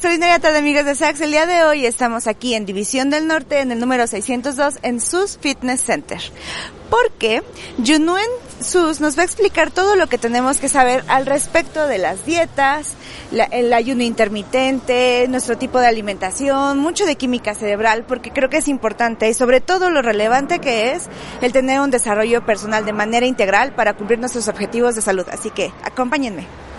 Extraordinaria tarde amigos de Sax, el día de hoy estamos aquí en División del Norte en el número 602 en SUS Fitness Center. Porque Junuen SUS nos va a explicar todo lo que tenemos que saber al respecto de las dietas, la, el ayuno intermitente, nuestro tipo de alimentación, mucho de química cerebral, porque creo que es importante y sobre todo lo relevante que es el tener un desarrollo personal de manera integral para cumplir nuestros objetivos de salud. Así que acompáñenme.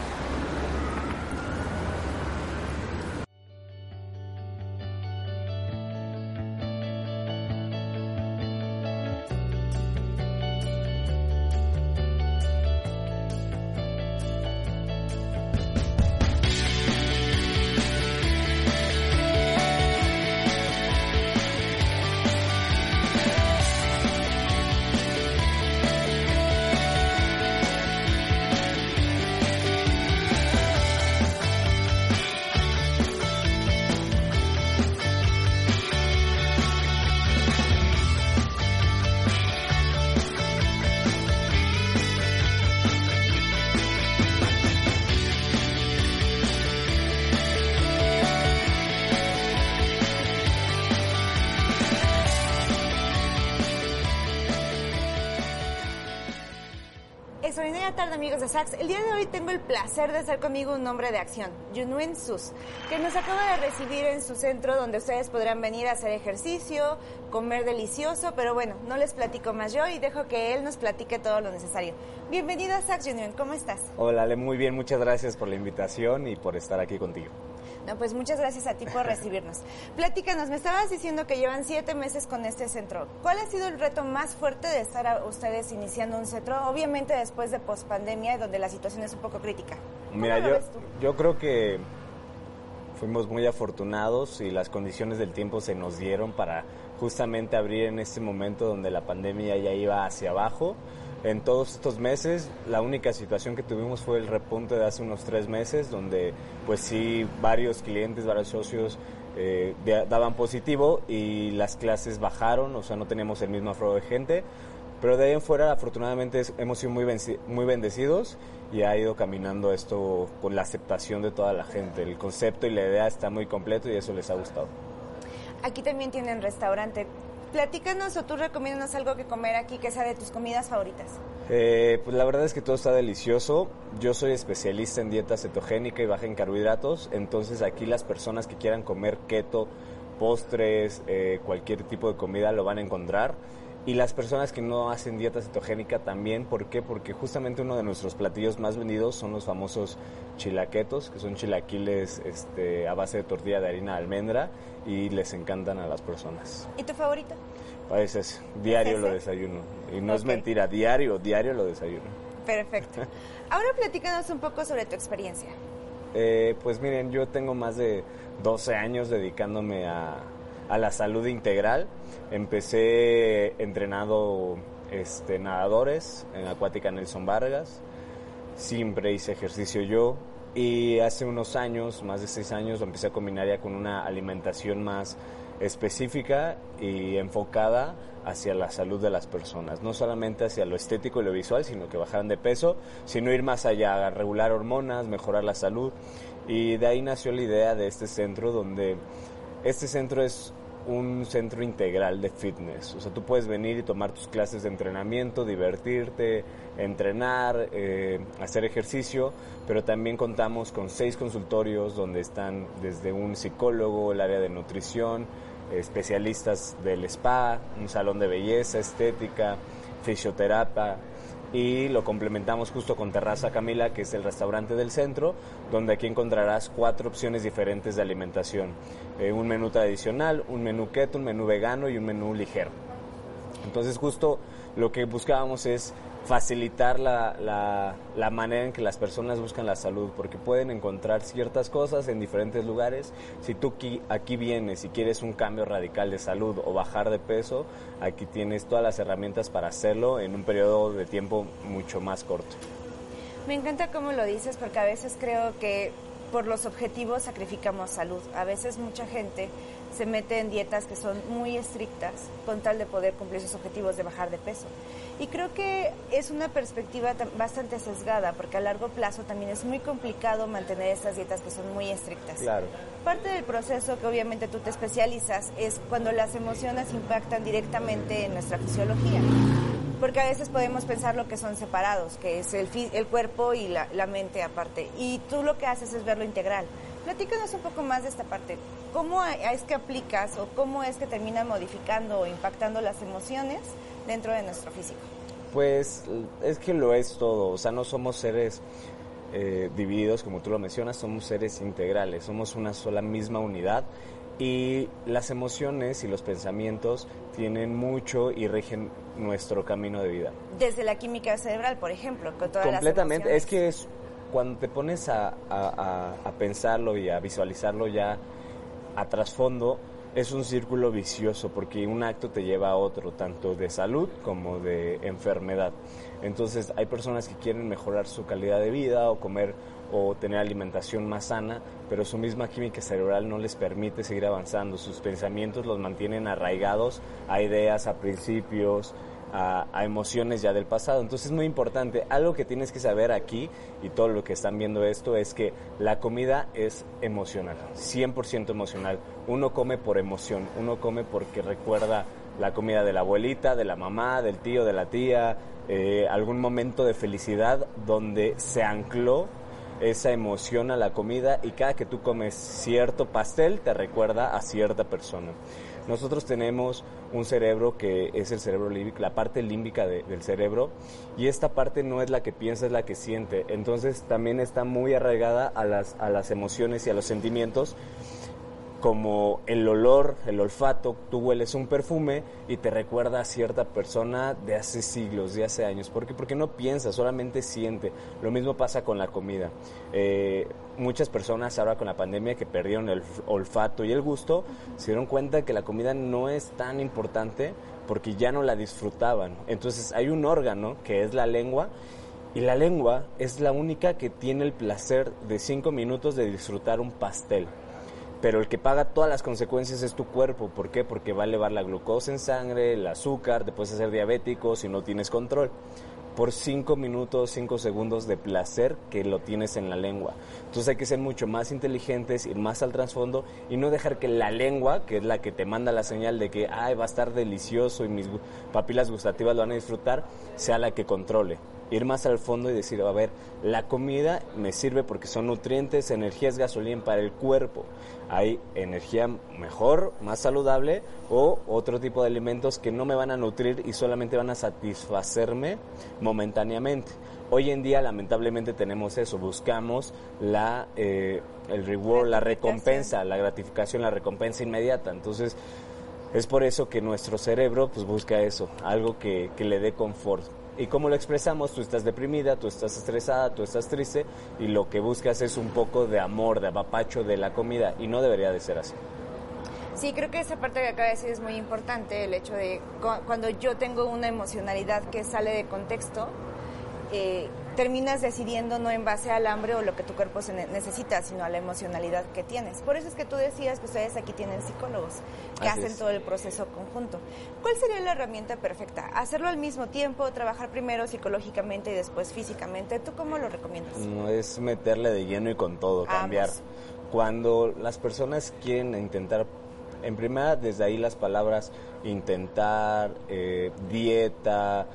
Amigos de Sax. El día de hoy tengo el placer de estar conmigo un hombre de acción, Junuen Sus, que nos acaba de recibir en su centro donde ustedes podrán venir a hacer ejercicio, comer delicioso, pero bueno, no les platico más yo y dejo que él nos platique todo lo necesario. Bienvenido a Sax Junuen, ¿cómo estás? Hola Ale, muy bien, muchas gracias por la invitación y por estar aquí contigo. No, pues muchas gracias a ti por recibirnos. Platícanos, me estabas diciendo que llevan siete meses con este centro. ¿Cuál ha sido el reto más fuerte de estar a ustedes iniciando un centro? Obviamente después de pospandemia, donde la situación es un poco crítica. Mira, ¿Cómo lo yo, yo creo que fuimos muy afortunados y las condiciones del tiempo se nos dieron para justamente abrir en este momento donde la pandemia ya iba hacia abajo. En todos estos meses, la única situación que tuvimos fue el repunte de hace unos tres meses, donde pues sí, varios clientes, varios socios eh, daban positivo y las clases bajaron, o sea, no teníamos el mismo aforo de gente. Pero de ahí en fuera, afortunadamente, hemos sido muy, muy bendecidos y ha ido caminando esto con la aceptación de toda la gente. El concepto y la idea está muy completo y eso les ha gustado. Aquí también tienen restaurante. Platícanos o tú recomiéndanos algo que comer aquí que sea de tus comidas favoritas. Eh, pues la verdad es que todo está delicioso. Yo soy especialista en dieta cetogénica y baja en carbohidratos, entonces aquí las personas que quieran comer keto, postres, eh, cualquier tipo de comida lo van a encontrar. Y las personas que no hacen dieta cetogénica también, ¿por qué? Porque justamente uno de nuestros platillos más vendidos son los famosos chilaquetos, que son chilaquiles este, a base de tortilla de harina de almendra y les encantan a las personas. ¿Y tu favorito? A veces, diario ¿Es lo desayuno. Y no es mentira, diario, diario lo desayuno. Perfecto. Ahora platícanos un poco sobre tu experiencia. Eh, pues miren, yo tengo más de 12 años dedicándome a, a la salud integral. Empecé entrenado este, nadadores en Acuática Nelson Vargas. Siempre hice ejercicio yo. Y hace unos años, más de 6 años, lo empecé a combinar ya con una alimentación más específica y enfocada hacia la salud de las personas, no solamente hacia lo estético y lo visual, sino que bajaran de peso, sino ir más allá, regular hormonas, mejorar la salud. Y de ahí nació la idea de este centro, donde este centro es un centro integral de fitness. O sea, tú puedes venir y tomar tus clases de entrenamiento, divertirte, entrenar, eh, hacer ejercicio, pero también contamos con seis consultorios donde están desde un psicólogo, el área de nutrición, especialistas del spa, un salón de belleza, estética, fisioterapia y lo complementamos justo con Terraza Camila, que es el restaurante del centro, donde aquí encontrarás cuatro opciones diferentes de alimentación. Eh, un menú tradicional, un menú keto, un menú vegano y un menú ligero. Entonces justo lo que buscábamos es facilitar la, la, la, manera en que las personas buscan la salud, porque pueden encontrar ciertas cosas en diferentes lugares. Si tú aquí, aquí, vienes y quieres un cambio radical de salud o bajar de peso, aquí tienes todas las herramientas para hacerlo en un periodo de tiempo mucho más corto. Me encanta cómo lo dices, porque a veces creo que por los objetivos sacrificamos salud. A veces mucha gente se mete en dietas que son muy estrictas con tal de poder cumplir sus objetivos de bajar de peso. Y creo que es una perspectiva bastante sesgada, porque a largo plazo también es muy complicado mantener estas dietas que son muy estrictas. Claro. Parte del proceso que obviamente tú te especializas es cuando las emociones impactan directamente en nuestra fisiología. Porque a veces podemos pensar lo que son separados, que es el, el cuerpo y la, la mente aparte. Y tú lo que haces es verlo integral. Platícanos un poco más de esta parte. ¿Cómo es que aplicas o cómo es que termina modificando o impactando las emociones dentro de nuestro físico? Pues es que lo es todo, o sea, no somos seres eh, divididos como tú lo mencionas, somos seres integrales, somos una sola misma unidad y las emociones y los pensamientos tienen mucho y rigen nuestro camino de vida. Desde la química cerebral, por ejemplo, con todas Completamente, es que es cuando te pones a, a pensarlo y a visualizarlo ya a trasfondo, es un círculo vicioso porque un acto te lleva a otro, tanto de salud como de enfermedad. Entonces hay personas que quieren mejorar su calidad de vida o comer o tener alimentación más sana, pero su misma química cerebral no les permite seguir avanzando. Sus pensamientos los mantienen arraigados a ideas, a principios, a, emociones ya del pasado. Entonces es muy importante. Algo que tienes que saber aquí y todo lo que están viendo esto es que la comida es emocional, 100% emocional. Uno come por emoción, uno come porque recuerda la comida de la abuelita, de la mamá, del tío, de la tía, eh, algún momento de felicidad donde se ancló esa emoción a la comida y cada que tú comes cierto pastel te recuerda a cierta persona. Nosotros tenemos un cerebro que es el cerebro límbico, la parte límbica del cerebro, y esta parte no es la que piensa, es la que siente. Entonces también está muy arraigada a las, a las emociones y a los sentimientos como el olor, el olfato, tú hueles un perfume y te recuerda a cierta persona de hace siglos, de hace años. ¿Por qué? Porque no piensa, solamente siente. Lo mismo pasa con la comida. Eh, muchas personas ahora con la pandemia que perdieron el olfato y el gusto, se dieron cuenta que la comida no es tan importante porque ya no la disfrutaban. Entonces hay un órgano que es la lengua y la lengua es la única que tiene el placer de cinco minutos de disfrutar un pastel pero el que paga todas las consecuencias es tu cuerpo. ¿Por qué? Porque va a elevar la glucosa en sangre, el azúcar, te puedes hacer diabético si no tienes control. Por cinco minutos, cinco segundos de placer que lo tienes en la lengua. Entonces hay que ser mucho más inteligentes, ir más al trasfondo y no dejar que la lengua, que es la que te manda la señal de que Ay, va a estar delicioso y mis papilas gustativas lo van a disfrutar, sea la que controle ir más al fondo y decir, a ver, la comida me sirve porque son nutrientes, energía es gasolina para el cuerpo. Hay energía mejor, más saludable o otro tipo de alimentos que no me van a nutrir y solamente van a satisfacerme momentáneamente. Hoy en día lamentablemente tenemos eso, buscamos la, eh, el reward, la recompensa, la gratificación, la recompensa inmediata. Entonces, es por eso que nuestro cerebro pues busca eso, algo que, que le dé confort. ¿Y cómo lo expresamos? Tú estás deprimida, tú estás estresada, tú estás triste y lo que buscas es un poco de amor, de apapacho de la comida y no debería de ser así. Sí, creo que esa parte que acaba de decir es muy importante, el hecho de cuando yo tengo una emocionalidad que sale de contexto, eh, terminas decidiendo no en base al hambre o lo que tu cuerpo se necesita, sino a la emocionalidad que tienes. Por eso es que tú decías que ustedes aquí tienen psicólogos que hacen todo el proceso conjunto. ¿Cuál sería la herramienta perfecta? ¿Hacerlo al mismo tiempo, trabajar primero psicológicamente y después físicamente? ¿Tú cómo lo recomiendas? No, es meterle de lleno y con todo, cambiar. Cuando las personas quieren intentar en primera, desde ahí las palabras intentar, eh, dieta,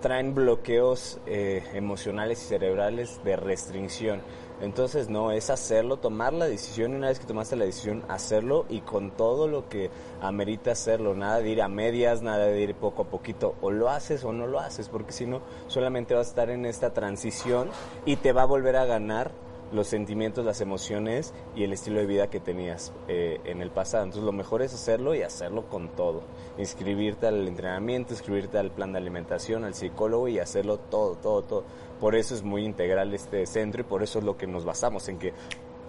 traen bloqueos eh, emocionales y cerebrales de restricción. Entonces, no, es hacerlo, tomar la decisión y una vez que tomaste la decisión, hacerlo y con todo lo que amerita hacerlo. Nada de ir a medias, nada de ir poco a poquito. O lo haces o no lo haces, porque si no, solamente vas a estar en esta transición y te va a volver a ganar los sentimientos, las emociones y el estilo de vida que tenías eh, en el pasado. Entonces lo mejor es hacerlo y hacerlo con todo. Inscribirte al entrenamiento, inscribirte al plan de alimentación, al psicólogo y hacerlo todo, todo, todo. Por eso es muy integral este centro y por eso es lo que nos basamos en que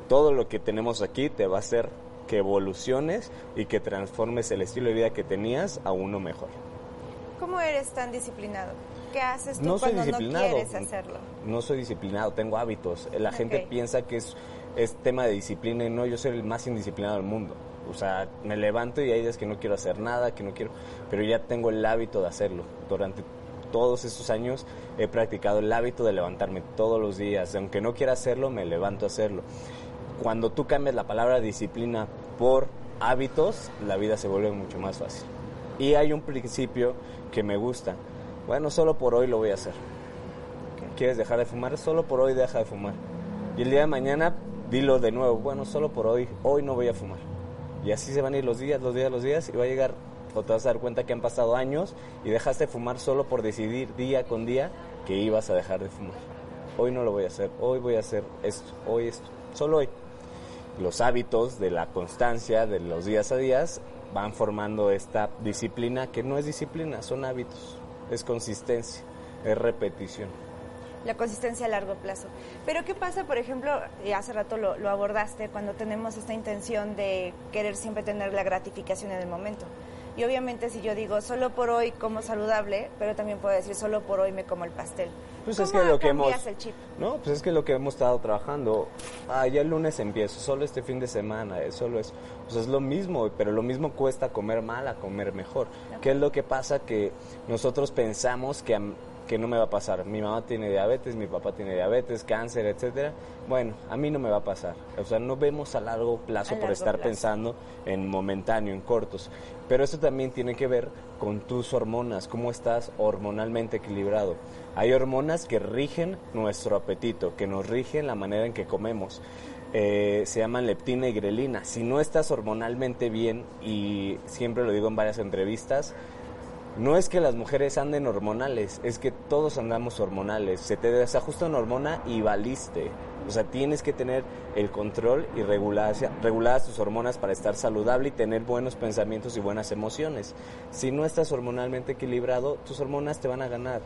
todo lo que tenemos aquí te va a hacer que evoluciones y que transformes el estilo de vida que tenías a uno mejor. ¿Cómo eres tan disciplinado? ¿Qué haces tú cuando no quieres hacerlo? No soy disciplinado, tengo hábitos. La gente piensa que es, es tema de disciplina y no, yo soy el más indisciplinado del mundo. O sea, me levanto y hay días que no quiero hacer nada, que no quiero, pero ya tengo el hábito de hacerlo. Durante todos estos años he practicado el hábito de levantarme todos los días. Aunque no quiera hacerlo, me levanto a hacerlo. Cuando tú cambias la palabra disciplina por hábitos, la vida se vuelve mucho más fácil. Y hay un principio que me gusta. Bueno, solo por hoy lo voy a hacer. ¿Quieres dejar de fumar? Solo por hoy deja de fumar. Y el día de mañana dilo de nuevo. Bueno, solo por hoy, hoy no voy a fumar. Y así se van a ir los días, los días, los días y va a llegar o te vas a dar cuenta que han pasado años y dejaste de fumar solo por decidir día con día que ibas a dejar de fumar. Hoy no lo voy a hacer, hoy voy a hacer esto, hoy esto, solo hoy. Los hábitos de la constancia de los días a días van formando esta disciplina que no es disciplina, son hábitos, es consistencia, es repetición. La consistencia a largo plazo. Pero ¿qué pasa, por ejemplo, y hace rato lo, lo abordaste, cuando tenemos esta intención de querer siempre tener la gratificación en el momento? Y obviamente si yo digo solo por hoy como saludable, pero también puedo decir solo por hoy me como el pastel. Pues es que lo que hemos el chip? No, pues es que lo que hemos estado trabajando, ah, ya el lunes empiezo, solo este fin de semana, es solo es, pues es lo mismo, pero lo mismo cuesta comer mal a comer mejor. ¿Qué es lo que pasa que nosotros pensamos que que no me va a pasar. Mi mamá tiene diabetes, mi papá tiene diabetes, cáncer, etcétera. Bueno, a mí no me va a pasar. O sea, no vemos a largo plazo por estar pensando en momentáneo, en cortos. Pero eso también tiene que ver con tus hormonas, cómo estás hormonalmente equilibrado. Hay hormonas que rigen nuestro apetito, que nos rigen la manera en que comemos. Eh, se llaman leptina y grelina. Si no estás hormonalmente bien, y siempre lo digo en varias entrevistas, no es que las mujeres anden hormonales, es que todos andamos hormonales. Se te desajusta una hormona y valiste. O sea, tienes que tener el control y reguladas tus hormonas para estar saludable y tener buenos pensamientos y buenas emociones. Si no estás hormonalmente equilibrado, tus hormonas te van a ganar,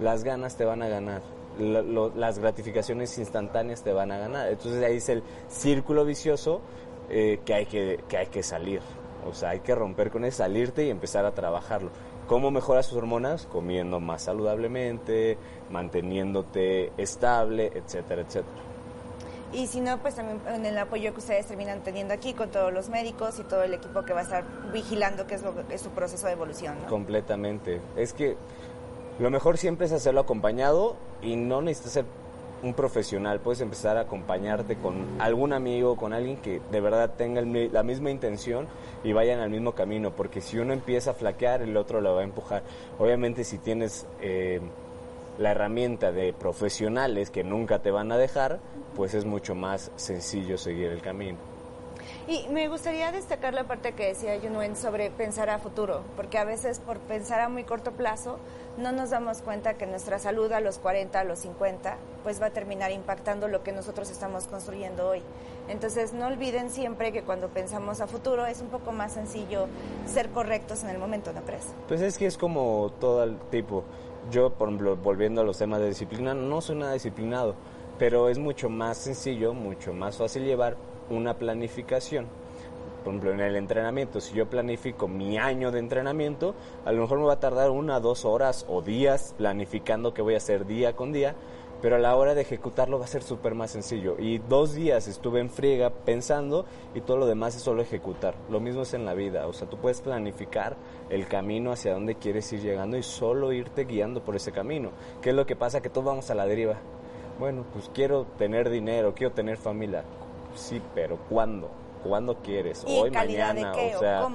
las ganas te van a ganar, las gratificaciones instantáneas te van a ganar. Entonces ahí es el círculo vicioso eh, que, hay que, que hay que salir. O sea, hay que romper con eso, salirte y empezar a trabajarlo. ¿Cómo mejoras tus hormonas? Comiendo más saludablemente, manteniéndote estable, etcétera, etcétera. Y si no, pues también en el apoyo que ustedes terminan teniendo aquí con todos los médicos y todo el equipo que va a estar vigilando que es, lo, es su proceso de evolución. Completamente. Es que lo mejor siempre es hacerlo acompañado y no necesitas ser un profesional, puedes empezar a acompañarte con algún amigo, con alguien que de verdad tenga la misma intención y vayan al mismo camino, porque si uno empieza a flaquear, el otro lo va a empujar. Obviamente si tienes eh, la herramienta de profesionales que nunca te van a dejar, pues es mucho más sencillo seguir el camino. Y me gustaría destacar la parte que decía Junuen sobre pensar a futuro, porque a veces por pensar a muy corto plazo no nos damos cuenta que nuestra salud a los 40, a los 50, pues va a terminar impactando lo que nosotros estamos construyendo hoy. Entonces no olviden siempre que cuando pensamos a futuro es un poco más sencillo ser correctos en el momento, ¿no crees? Pues es que es como todo el tipo. Yo, por ejemplo, volviendo a los temas de disciplina, no soy nada disciplinado, pero es mucho más sencillo, mucho más fácil llevar una planificación. Por ejemplo, en el entrenamiento, si yo planifico mi año de entrenamiento, a lo mejor me va a tardar una, dos horas o días planificando qué voy a hacer día con día, pero a la hora de ejecutarlo va a ser súper más sencillo. Y dos días estuve en friega pensando y todo lo demás es solo ejecutar. Lo mismo es en la vida, o sea, tú puedes planificar el camino hacia donde quieres ir llegando y solo irte guiando por ese camino. ¿Qué es lo que pasa? Que todos vamos a la deriva. Bueno, pues quiero tener dinero, quiero tener familia sí, pero ¿cuándo? ¿Cuándo quieres? Hoy, mañana, o sea,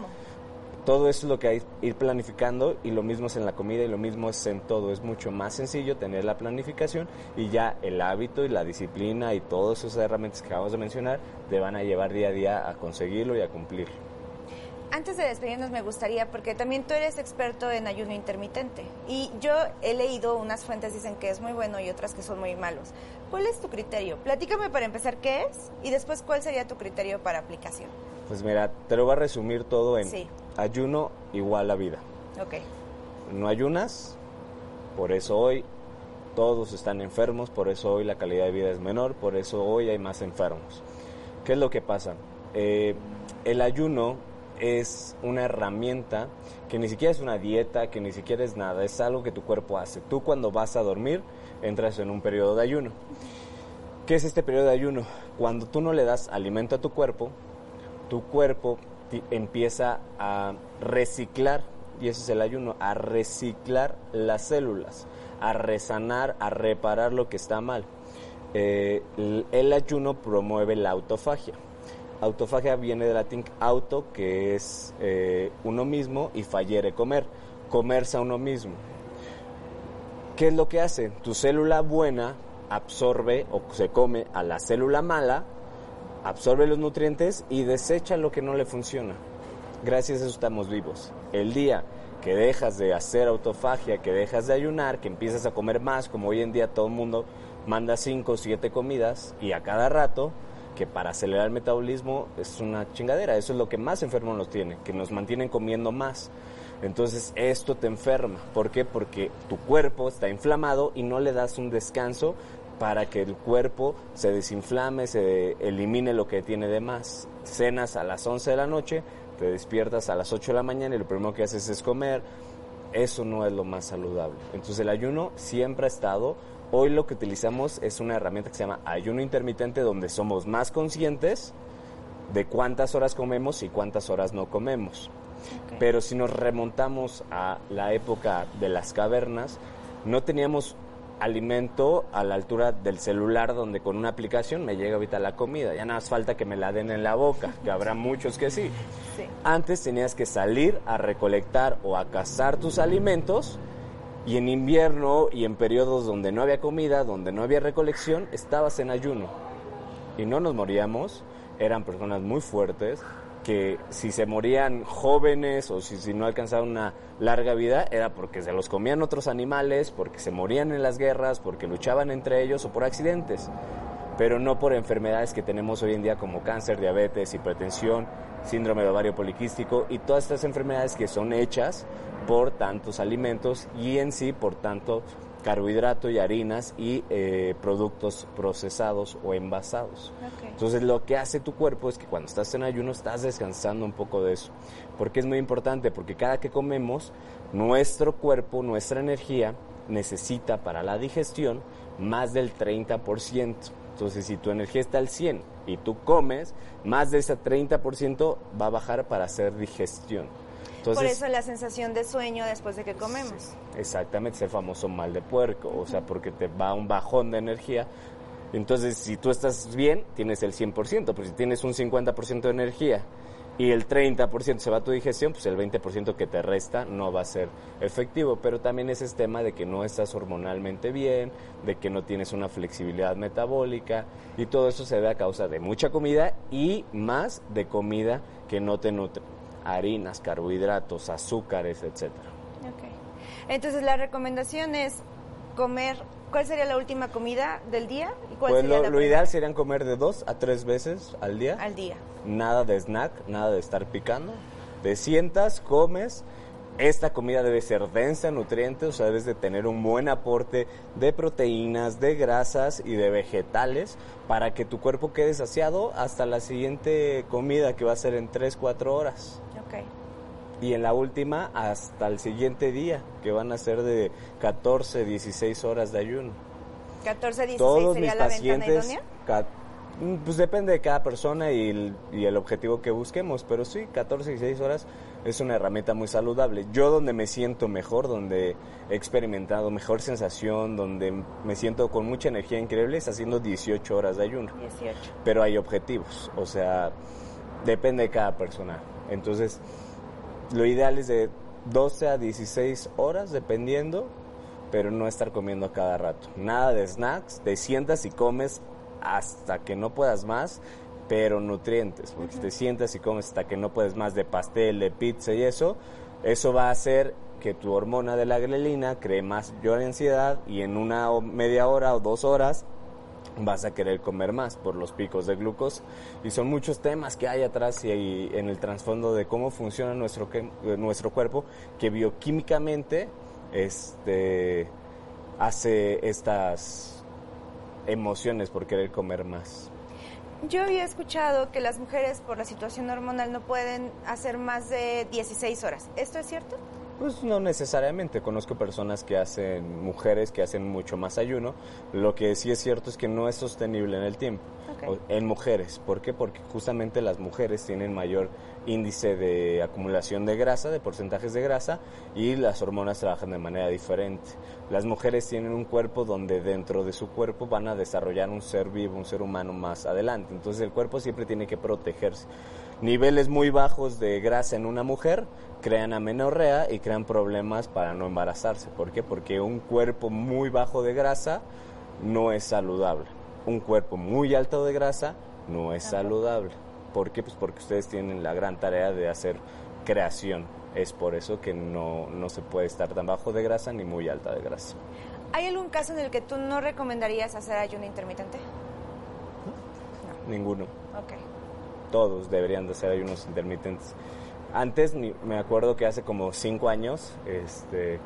todo eso es lo que hay ir planificando y lo mismo es en la comida y lo mismo es en todo. Es mucho más sencillo tener la planificación y ya el hábito y la disciplina y todas esas herramientas que acabamos de mencionar te van a llevar día a día a conseguirlo y a cumplirlo. Antes de despedirnos me gustaría, porque también tú eres experto en ayuno intermitente y yo he leído unas fuentes dicen que es muy bueno y otras que son muy malos. ¿Cuál es tu criterio? Platícame para empezar qué es y después cuál sería tu criterio para aplicación. Pues mira, te lo voy a resumir todo en ayuno igual a vida. Ok. No ayunas, por eso hoy todos están enfermos, por eso hoy la calidad de vida es menor, por eso hoy hay más enfermos. ¿Qué es lo que pasa? Eh, el ayuno es una herramienta que ni siquiera es una dieta, que ni siquiera es nada, es algo que tu cuerpo hace. Tú cuando vas a dormir entras en un periodo de ayuno. ¿Qué es este periodo de ayuno? Cuando tú no le das alimento a tu cuerpo, tu cuerpo empieza a reciclar, y ese es el ayuno, a reciclar las células, a resanar, a reparar lo que está mal. Eh, el ayuno promueve la autofagia. Autofagia viene del latín auto, que es eh, uno mismo, y fallere, comer, comerse a uno mismo. ¿Qué es lo que hace? Tu célula buena absorbe o se come a la célula mala, absorbe los nutrientes y desecha lo que no le funciona. Gracias a eso estamos vivos. El día que dejas de hacer autofagia, que dejas de ayunar, que empiezas a comer más, como hoy en día todo el mundo manda 5 o 7 comidas y a cada rato, que para acelerar el metabolismo es una chingadera. Eso es lo que más enfermos nos tiene, que nos mantienen comiendo más. Entonces esto te enferma. ¿Por qué? Porque tu cuerpo está inflamado y no le das un descanso para que el cuerpo se desinflame, se elimine lo que tiene de más. Cenas a las 11 de la noche, te despiertas a las 8 de la mañana y lo primero que haces es comer. Eso no es lo más saludable. Entonces el ayuno siempre ha estado Hoy lo que utilizamos es una herramienta que se llama ayuno intermitente donde somos más conscientes de cuántas horas comemos y cuántas horas no comemos. Pero si nos remontamos a la época de las cavernas, no teníamos alimento a la altura del celular donde con una aplicación me llega ahorita la comida. Ya nada más falta que me la den en la boca, que habrá muchos que sí. sí. Antes tenías que salir a recolectar o a cazar tus alimentos y en invierno y en periodos donde no había comida, donde no había recolección, estabas en ayuno. Y no nos moríamos, eran personas muy fuertes, que si se morían jóvenes o si, si, no alcanzaban una larga vida era porque se los comían otros animales, porque se morían en las guerras, porque luchaban entre ellos o por accidentes, pero no por enfermedades que tenemos hoy en día como cáncer, diabetes, hipertensión, síndrome de ovario poliquístico y todas estas enfermedades que son hechas por tantos alimentos y en sí por tanto carbohidrato y harinas y eh, productos procesados o envasados. Entonces lo que hace tu cuerpo es que cuando estás en ayuno estás descansando un poco de eso. Porque es muy importante, porque cada que comemos, nuestro cuerpo, nuestra energía necesita para la digestión más del 30%. Entonces si tu energía está al 100 y tú comes, más de ese 30% va a bajar para hacer digestión. Por eso la sensación de sueño después de que comemos. exactamente, ese famoso mal de puerco, o sea, porque te va un bajón de energía. Entonces, si tú estás bien, tienes el 100%, pero si tienes un 50% de energía y el 30% se va a tu digestión, pues el 20% que te resta no va a ser efectivo. Pero también ese es tema de que no estás hormonalmente bien, de que no tienes una flexibilidad metabólica y todo eso se da a causa de mucha comida y más de comida que no te nutre harinas, carbohidratos, azúcares, etcétera. Okay. Entonces la recomendación es comer, ¿cuál sería la última comida del día? ¿Y cuál pues sería lo, lo ideal sería comer de dos a tres veces al día. Al día. Nada de snack, nada de estar picando. Te sientas, comes, esta comida debe ser densa en nutrientes, o sea, debes de tener un buen aporte de proteínas, de grasas y de vegetales para que tu cuerpo quede saciado hasta la siguiente comida que va a ser en 3, 4 horas. Okay. Y en la última hasta el siguiente día, que van a ser de 14, 16 horas de ayuno. 14, 16 sería la ventana idónea? Mm, pues depende de cada persona y el, y el, objetivo que busquemos, pero sí, 14, 16 horas es una herramienta muy saludable. Yo donde me siento mejor, donde he experimentado mejor sensación, donde me siento con mucha energía increíble, es haciendo 18 horas de ayuno. 18. Pero hay objetivos, o sea, depende de cada persona. Entonces, lo ideal es de 12 a 16 horas, dependiendo, pero no estar comiendo a cada rato. Nada de snacks, te sientas y comes hasta que no puedas más pero nutrientes, porque te sientas y comes hasta que no puedes más de pastel, de pizza y eso, eso va a hacer que tu hormona de la grelina cree más de ansiedad y en una media hora o dos horas vas a querer comer más por los picos de glucosa. Y son muchos temas que hay atrás y hay en el trasfondo de cómo funciona nuestro, nuestro cuerpo que bioquímicamente este, hace estas emociones por querer comer más. Yo había escuchado que las mujeres por la situación hormonal no pueden hacer más de 16 horas. ¿Esto es cierto? Pues no necesariamente, conozco personas que hacen, mujeres que hacen mucho más ayuno, lo que sí es cierto es que no es sostenible en el tiempo, en mujeres, ¿por qué? Porque justamente las mujeres tienen mayor índice de acumulación de grasa, de porcentajes de grasa, y las hormonas trabajan de manera diferente. Las mujeres tienen un cuerpo donde dentro de su cuerpo van a desarrollar un ser vivo, un ser humano más adelante, entonces el cuerpo siempre tiene que protegerse niveles muy bajos de grasa en una mujer crean amenorrea y crean problemas para no embarazarse. ¿Por qué? Porque un cuerpo muy bajo de grasa no es saludable. Un cuerpo muy alto de grasa no es saludable. ¿Por qué? Pues porque ustedes tienen la gran tarea de hacer creación. Es por eso que no, no se puede estar tan bajo de grasa ni muy alta de grasa. ¿Hay algún caso en el que tú no recomendarías hacer ayuno intermitente? Ninguno. Ok todos deberían de hacer ayunos intermitentes. Antes, me acuerdo que hace como cinco años, este,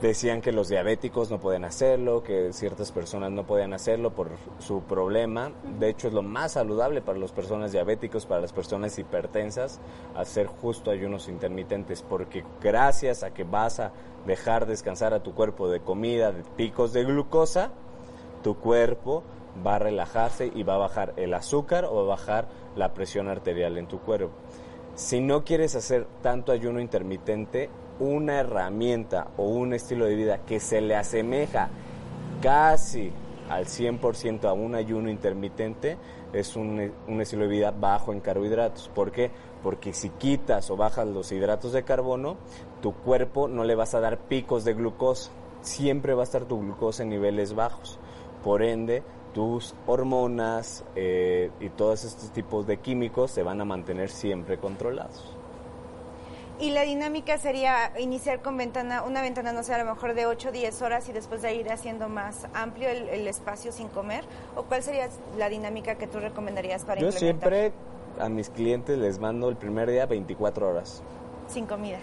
decían que los diabéticos no pueden hacerlo, que ciertas personas no podían hacerlo por su problema. De hecho, es lo más saludable para las personas diabéticos, para las personas hipertensas, hacer justo ayunos intermitentes, porque gracias a que vas a dejar descansar a tu cuerpo de comida, de picos de glucosa, tu cuerpo va a relajarse y va a bajar el azúcar o va a bajar la presión arterial en tu cuerpo. Si no quieres hacer tanto ayuno intermitente, una herramienta o un estilo de vida que se le asemeja casi al 100% a un ayuno intermitente es un, un, estilo de vida bajo en carbohidratos. ¿Por qué? Porque si quitas o bajas los hidratos de carbono, tu cuerpo no le vas a dar picos de glucosa. Siempre va a estar tu glucosa en niveles bajos. Por ende, tus hormonas eh, y todos estos tipos de químicos se van a mantener siempre controlados. Y la dinámica sería iniciar con ventana, una ventana, no sé, a lo mejor de 8 o 10 horas y después de ir haciendo más amplio el, espacio sin comer. ¿O cuál sería la dinámica que tú recomendarías para Yo siempre a mis clientes les mando el primer día 24 horas. Sin comida.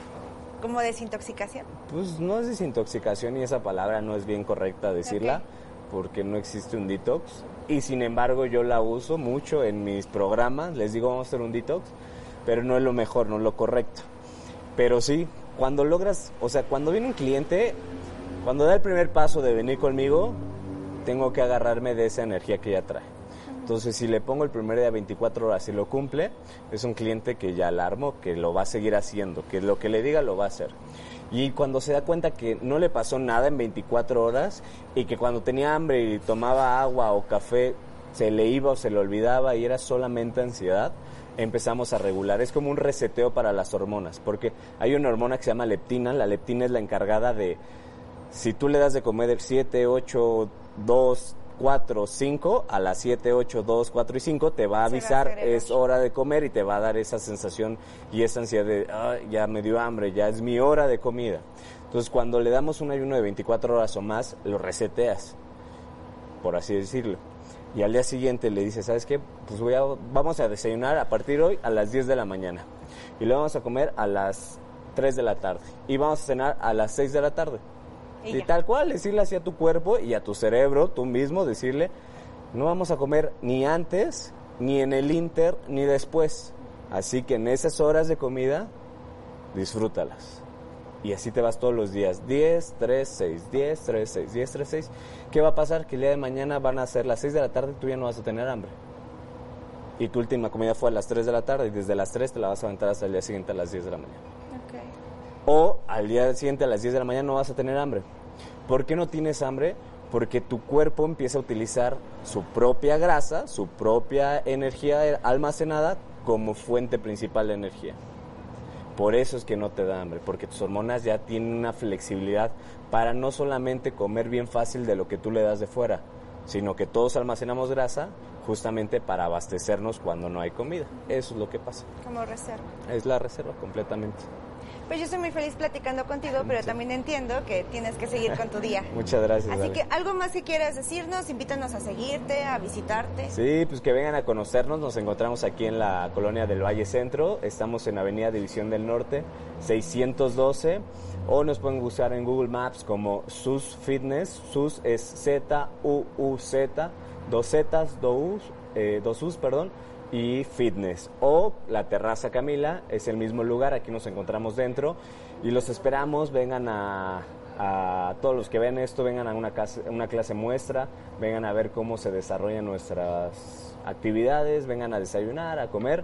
¿Como desintoxicación? Pues no es desintoxicación y esa palabra no es bien correcta decirla porque no existe un detox y sin embargo yo la uso mucho en mis programas, les digo vamos a hacer un detox, pero no es lo mejor, no es lo correcto. Pero sí, cuando logras, o sea, cuando viene un cliente, cuando da el primer paso de venir conmigo, tengo que agarrarme de esa energía que ya trae. Entonces, si le pongo el primer día 24 horas y lo cumple, es un cliente que ya alarmo, que lo va a seguir haciendo, que lo que le diga lo va a hacer. Y cuando se da cuenta que no le pasó nada en 24 horas y que cuando tenía hambre y tomaba agua o café se le iba o se le olvidaba y era solamente ansiedad, empezamos a regular. Es como un reseteo para las hormonas, porque hay una hormona que se llama leptina. La leptina es la encargada de, si tú le das de comer 7, 8, 2, 4, 5, a las 7, 8, 2, 4 y 5 te va a avisar es hora de comer y te va a dar esa sensación y esa ansiedad de ya me dio hambre, ya es mi hora de comida. Entonces cuando le damos un ayuno de 24 horas o más, lo reseteas, por así decirlo. Y al día siguiente le dices, ¿sabes qué? Pues voy a, vamos a desayunar a partir de hoy a las 10 de la mañana. Y lo vamos a comer a las 3 de la tarde. Y vamos a cenar a las 6 de la tarde. Y, tal cual, decirle así a tu cuerpo y a tu cerebro, tú mismo, decirle, no vamos a comer ni antes, ni en el inter, ni después. Así que en esas horas de comida, disfrútalas. Y así te vas todos los días. 10, 3, 6, 10, 3, 6, 10, 3, 6. ¿Qué va a pasar? Que el día de mañana van a ser las 6 de la tarde y tú ya no vas a tener hambre. Y tu última comida fue a las 3 de la tarde y desde las 3 te la vas a aventar hasta el día siguiente a las 10 de la mañana o al día siguiente a las 10 de la mañana no vas a tener hambre. ¿Por qué no tienes hambre? Porque tu cuerpo empieza a utilizar su propia grasa, su propia energía almacenada como fuente principal de energía. Por eso es que no te da hambre, porque tus hormonas ya tienen una flexibilidad para no solamente comer bien fácil de lo que tú le das de fuera, sino que todos almacenamos grasa justamente para abastecernos cuando no hay comida. Eso es lo que pasa. Como reserva. Es la reserva completamente. Pues yo estoy muy feliz platicando contigo, pero también entiendo que tienes que seguir con tu día. Muchas gracias. Así que algo más que quieras decirnos, invítanos a seguirte, a visitarte. Sí, pues que vengan a conocernos. Nos encontramos aquí en la colonia del Valle Centro. Estamos en Avenida División del Norte, 612. O nos pueden buscar en Google Maps como SUS Fitness. SUS es Z-U-U-Z, dos Zetas, dos U's, eh, dos U's, perdón, y Fitness. O la Terraza Camila, es el mismo lugar. Aquí nos encontramos dentro. Y los esperamos. Vengan a, todos los que ven esto, vengan a una clase, una clase muestra, vengan a ver cómo se desarrollan nuestras actividades, vengan a desayunar, a comer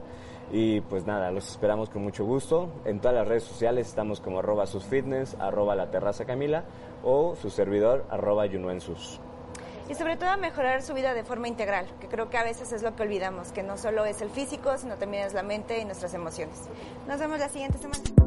y pues nada, los esperamos con mucho gusto. En todas las redes sociales estamos como arroba susfitness, arroba la terraza Camila o su servidor arroba yunuensus. Y sobre todo a mejorar su vida de forma integral, que creo que a veces es lo que olvidamos, que no solo es el físico, sino también es la mente y nuestras emociones. Nos vemos la siguiente semana.